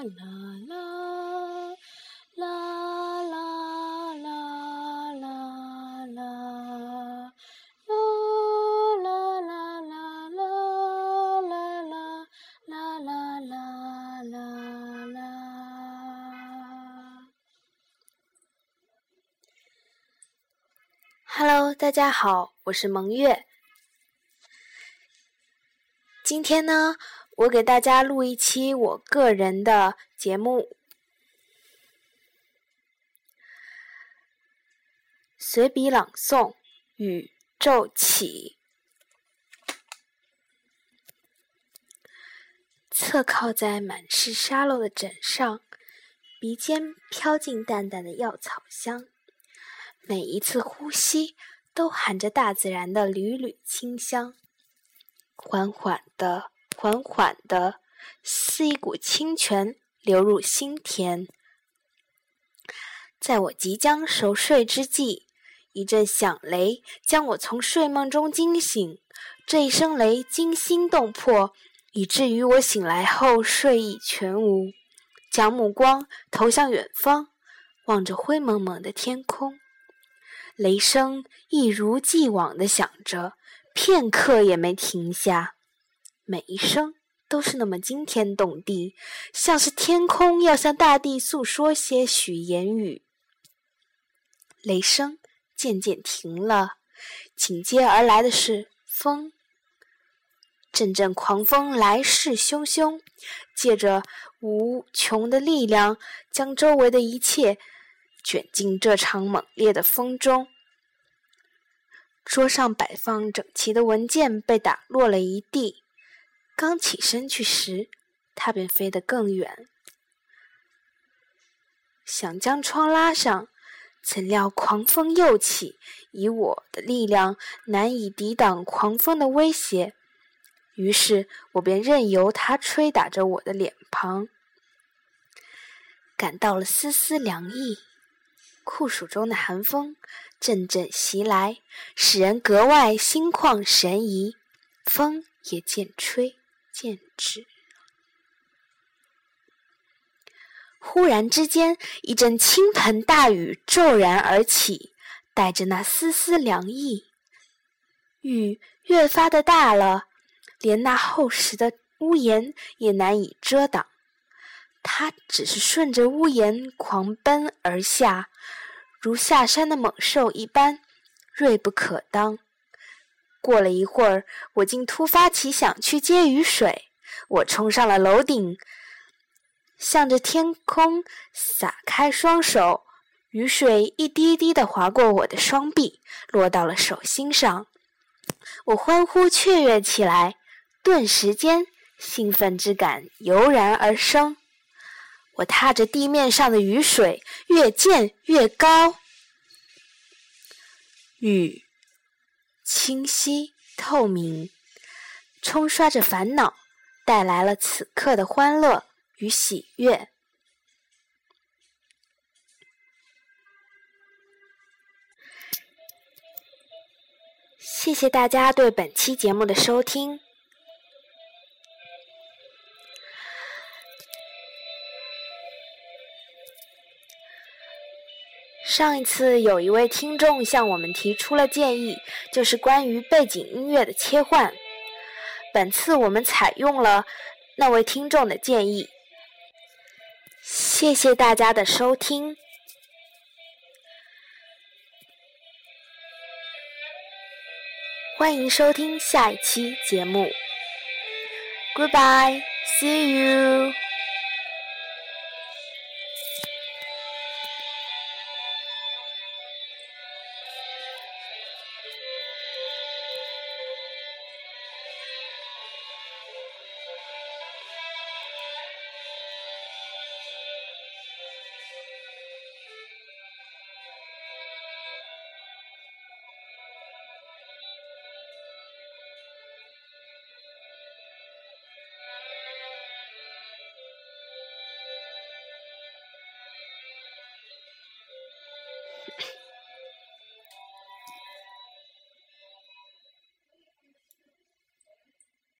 啦啦啦啦啦啦啦啦啦啦啦啦啦啦啦啦！Hello，大家好，我是蒙月，今天呢。我给大家录一期我个人的节目，随笔朗诵《宇宙起》。侧靠在满是沙漏的枕上，鼻尖飘进淡淡的药草香。每一次呼吸都含着大自然的缕缕清香，缓缓的，缓缓的，似一股清泉流入心田。在我即将熟睡之际，一阵响雷将我从睡梦中惊醒。这一声雷惊心动魄，以至于我醒来后睡意全无，将目光投向远方，望着灰蒙蒙的天空。雷声一如既往的响着，片刻也没停下。每一声都是那么惊天动地，像是天空要向大地诉说些许言语。雷声渐渐停了，紧接而来的是风。阵阵狂风来势汹汹，借着无穷的力量，将周围的一切。卷进这场猛烈的风中，桌上摆放整齐的文件被打落了一地。刚起身去时，它便飞得更远。想将窗拉上，怎料狂风又起，以我的力量难以抵挡狂风的威胁，于是我便任由它吹打着我的脸庞，感到了丝丝凉意。酷暑中的寒风阵阵袭来，使人格外心旷神怡。风也渐吹渐止。忽然之间，一阵倾盆大雨骤然而起，带着那丝丝凉意。雨越发的大了，连那厚实的屋檐也难以遮挡。它只是顺着屋檐狂奔而下。如下山的猛兽一般，锐不可当。过了一会儿，我竟突发奇想去接雨水。我冲上了楼顶，向着天空撒开双手，雨水一滴滴地划过我的双臂，落到了手心上。我欢呼雀跃起来，顿时间兴奋之感油然而生。我踏着地面上的雨水，越溅越高。雨清晰透明，冲刷着烦恼，带来了此刻的欢乐与喜悦。谢谢大家对本期节目的收听。上一次有一位听众向我们提出了建议，就是关于背景音乐的切换。本次我们采用了那位听众的建议。谢谢大家的收听，欢迎收听下一期节目。Goodbye，see you。